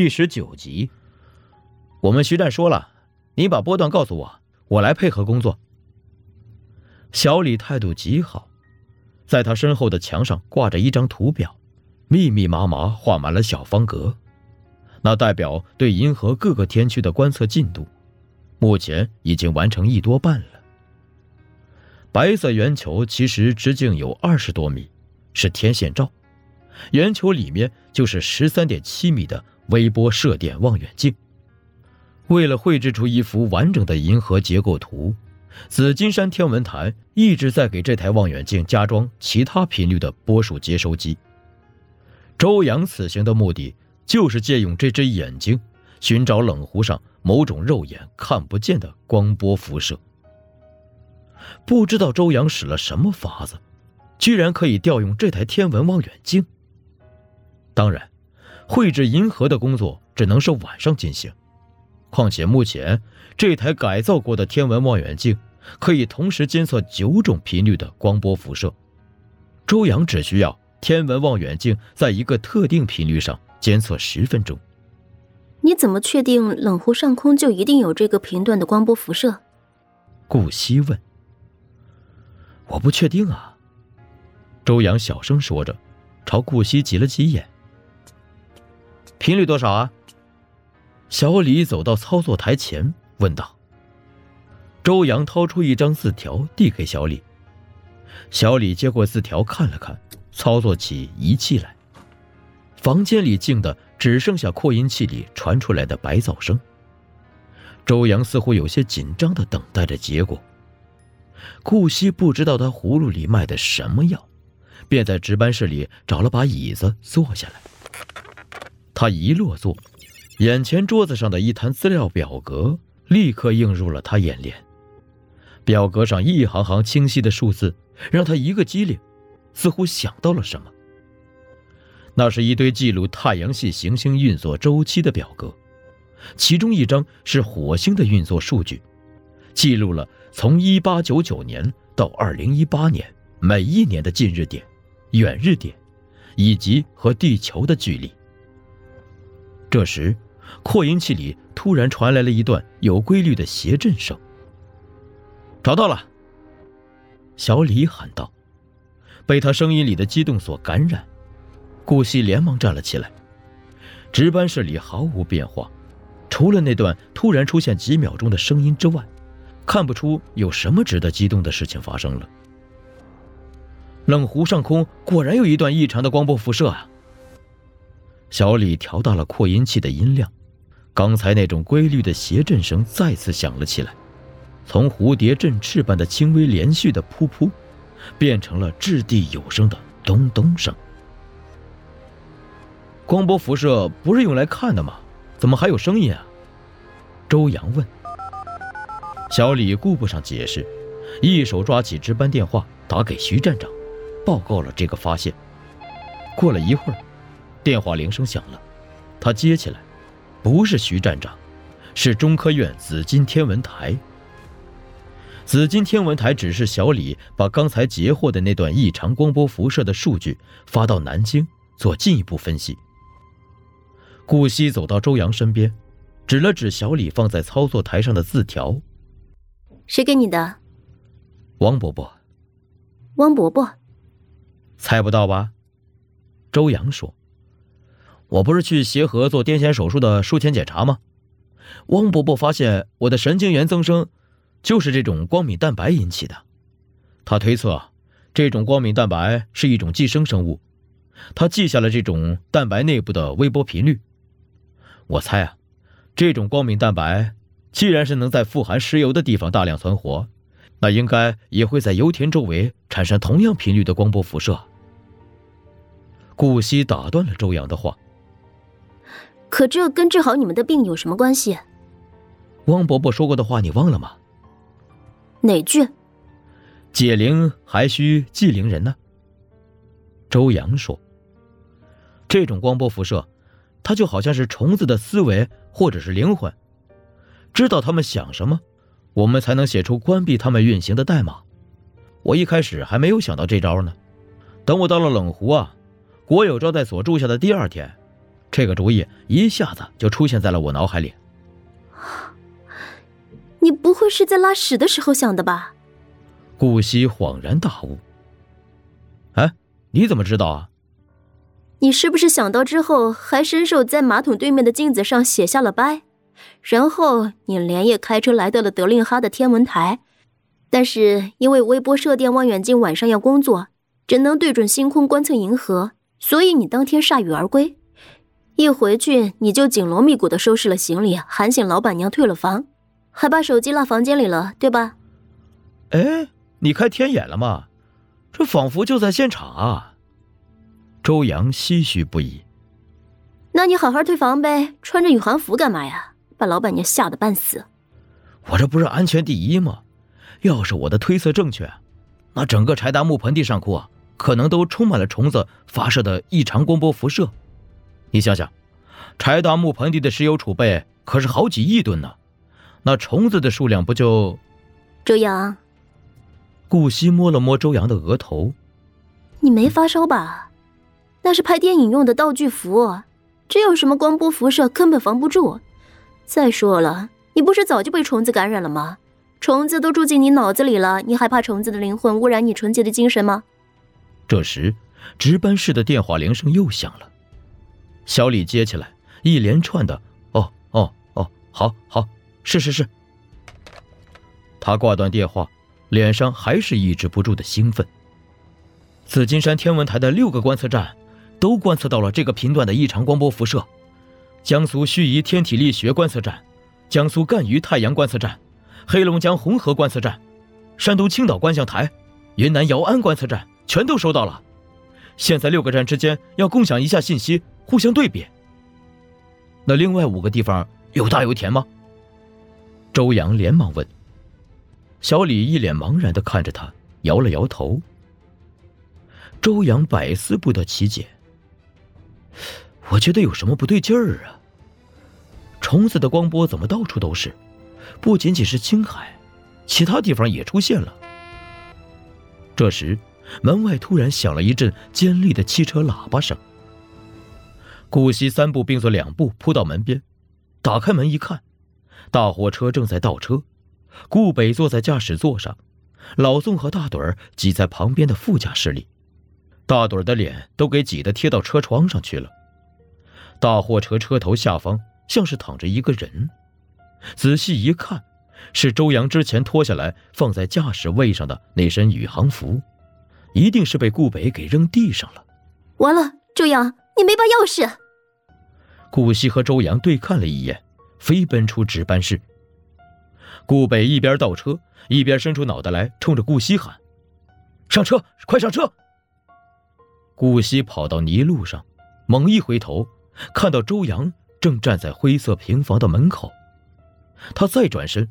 第十九集，我们徐战说了，你把波段告诉我，我来配合工作。小李态度极好，在他身后的墙上挂着一张图表，密密麻麻画满了小方格，那代表对银河各个天区的观测进度，目前已经完成一多半了。白色圆球其实直径有二十多米，是天线罩，圆球里面就是十三点七米的。微波射电望远镜，为了绘制出一幅完整的银河结构图，紫金山天文台一直在给这台望远镜加装其他频率的波束接收机。周阳此行的目的就是借用这只眼睛，寻找冷湖上某种肉眼看不见的光波辐射。不知道周阳使了什么法子，居然可以调用这台天文望远镜。当然。绘制银河的工作只能是晚上进行，况且目前这台改造过的天文望远镜可以同时监测九种频率的光波辐射。周阳只需要天文望远镜在一个特定频率上监测十分钟。你怎么确定冷湖上空就一定有这个频段的光波辐射？顾惜问。我不确定啊。周阳小声说着，朝顾惜挤了挤眼。频率多少啊？小李走到操作台前问道。周阳掏出一张字条递给小李，小李接过字条看了看，操作起仪器来。房间里静的只剩下扩音器里传出来的白噪声。周阳似乎有些紧张的等待着结果。顾惜不知道他葫芦里卖的什么药，便在值班室里找了把椅子坐下来。他一落座，眼前桌子上的一摊资料表格立刻映入了他眼帘。表格上一行行清晰的数字让他一个机灵，似乎想到了什么。那是一堆记录太阳系行星运作周期的表格，其中一张是火星的运作数据，记录了从1899年到2018年每一年的近日点、远日点，以及和地球的距离。这时，扩音器里突然传来了一段有规律的谐振声。找到了，小李喊道。被他声音里的激动所感染，顾惜连忙站了起来。值班室里毫无变化，除了那段突然出现几秒钟的声音之外，看不出有什么值得激动的事情发生了。冷湖上空果然有一段异常的光波辐射啊！小李调大了扩音器的音量，刚才那种规律的谐振声再次响了起来，从蝴蝶振翅般的轻微连续的噗噗，变成了掷地有声的咚咚声。光波辐射不是用来看的吗？怎么还有声音啊？周阳问。小李顾不上解释，一手抓起值班电话打给徐站长，报告了这个发现。过了一会儿。电话铃声响了，他接起来，不是徐站长，是中科院紫金天文台。紫金天文台指示小李把刚才截获的那段异常光波辐射的数据发到南京做进一步分析。顾惜走到周阳身边，指了指小李放在操作台上的字条：“谁给你的？”“汪伯伯。”“汪伯伯。”“猜不到吧？”周阳说。我不是去协和做癫痫手术的术前检查吗？汪伯伯发现我的神经元增生，就是这种光敏蛋白引起的。他推测，这种光敏蛋白是一种寄生生物。他记下了这种蛋白内部的微波频率。我猜啊，这种光敏蛋白既然是能在富含石油的地方大量存活，那应该也会在油田周围产生同样频率的光波辐射。顾惜打断了周阳的话。可这跟治好你们的病有什么关系？汪伯伯说过的话你忘了吗？哪句？解铃还需系铃人呢。周阳说：“这种光波辐射，它就好像是虫子的思维或者是灵魂，知道他们想什么，我们才能写出关闭他们运行的代码。我一开始还没有想到这招呢，等我到了冷湖啊，国有招待所住下的第二天。”这个主意一下子就出现在了我脑海里。你不会是在拉屎的时候想的吧？顾惜恍然大悟。哎，你怎么知道啊？你是不是想到之后还伸手在马桶对面的镜子上写下了“拜”，然后你连夜开车来到了德令哈的天文台，但是因为微波射电望远镜晚上要工作，只能对准星空观测银河，所以你当天铩羽而归。一回去你就紧锣密鼓的收拾了行李，喊醒老板娘退了房，还把手机落房间里了，对吧？哎，你开天眼了吗？这仿佛就在现场啊！周阳唏嘘不已。那你好好退房呗，穿着宇航服干嘛呀？把老板娘吓得半死。我这不是安全第一吗？要是我的推测正确，那整个柴达木盆地上空啊，可能都充满了虫子发射的异常光波辐射。你想想，柴达木盆地的石油储备可是好几亿吨呢，那虫子的数量不就……周阳，顾惜摸了摸周阳的额头，你没发烧吧？那是拍电影用的道具服，这有什么光波辐射根本防不住。再说了，你不是早就被虫子感染了吗？虫子都住进你脑子里了，你还怕虫子的灵魂污染你纯洁的精神吗？这时，值班室的电话铃声又响了。小李接起来，一连串的“哦哦哦，好好，是是是。”他挂断电话，脸上还是抑制不住的兴奋。紫金山天文台的六个观测站。都观测到了这个频段的异常光波辐射。江苏盱眙天体力学观测站、江苏赣榆太阳观测站、黑龙江红河观测站、山东青岛观象台、云南姚安观测站全都收到了。现在六个站之间要共享一下信息，互相对比。那另外五个地方有大有田吗？周阳连忙问。小李一脸茫然的看着他，摇了摇头。周阳百思不得其解。我觉得有什么不对劲儿啊！虫子的光波怎么到处都是？不仅仅是青海，其他地方也出现了。这时，门外突然响了一阵尖利的汽车喇叭声。顾惜三步并作两步扑到门边，打开门一看，大货车正在倒车，顾北坐在驾驶座上，老宋和大盹儿挤在旁边的副驾驶里。大盹的脸都给挤得贴到车窗上去了。大货车车头下方像是躺着一个人，仔细一看，是周阳之前脱下来放在驾驶位上的那身宇航服，一定是被顾北给扔地上了。完了，周阳，你没把钥匙。顾惜和周阳对看了一眼，飞奔出值班室。顾北一边倒车，一边伸出脑袋来，冲着顾惜喊：“上车，快上车！”顾惜跑到泥路上，猛一回头，看到周阳正站在灰色平房的门口。他再转身，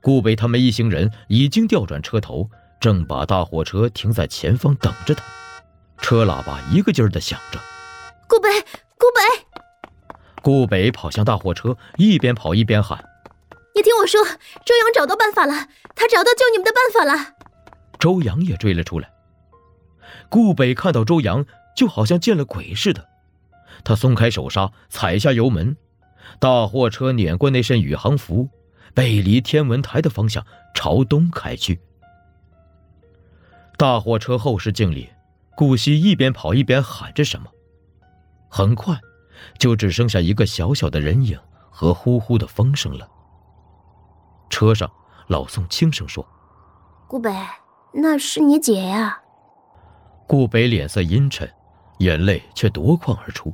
顾北他们一行人已经调转车头，正把大货车停在前方等着他。车喇叭一个劲儿的响着。顾北，顾北！顾北跑向大货车，一边跑一边喊：“你听我说，周阳找到办法了，他找到救你们的办法了。”周阳也追了出来。顾北看到周阳，就好像见了鬼似的。他松开手刹，踩下油门，大货车碾过那身宇航服，背离天文台的方向朝东开去。大货车后视镜里，顾惜一边跑一边喊着什么。很快，就只剩下一个小小的人影和呼呼的风声了。车上，老宋轻声说：“顾北，那是你姐呀。”顾北脸色阴沉，眼泪却夺眶而出。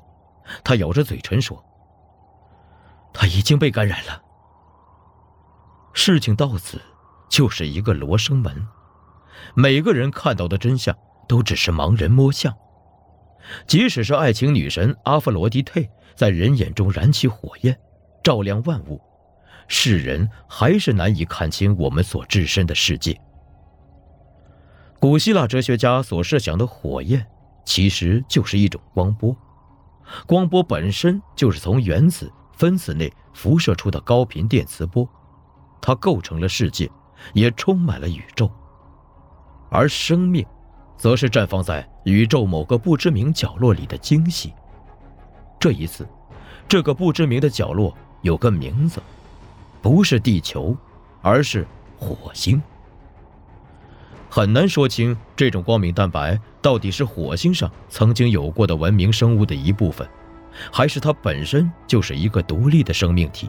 他咬着嘴唇说：“他已经被感染了。”事情到此，就是一个罗生门。每个人看到的真相，都只是盲人摸象。即使是爱情女神阿弗罗狄忒在人眼中燃起火焰，照亮万物，世人还是难以看清我们所置身的世界。古希腊哲学家所设想的火焰，其实就是一种光波。光波本身就是从原子、分子内辐射出的高频电磁波，它构成了世界，也充满了宇宙。而生命，则是绽放在宇宙某个不知名角落里的惊喜。这一次，这个不知名的角落有个名字，不是地球，而是火星。很难说清这种光明蛋白到底是火星上曾经有过的文明生物的一部分，还是它本身就是一个独立的生命体。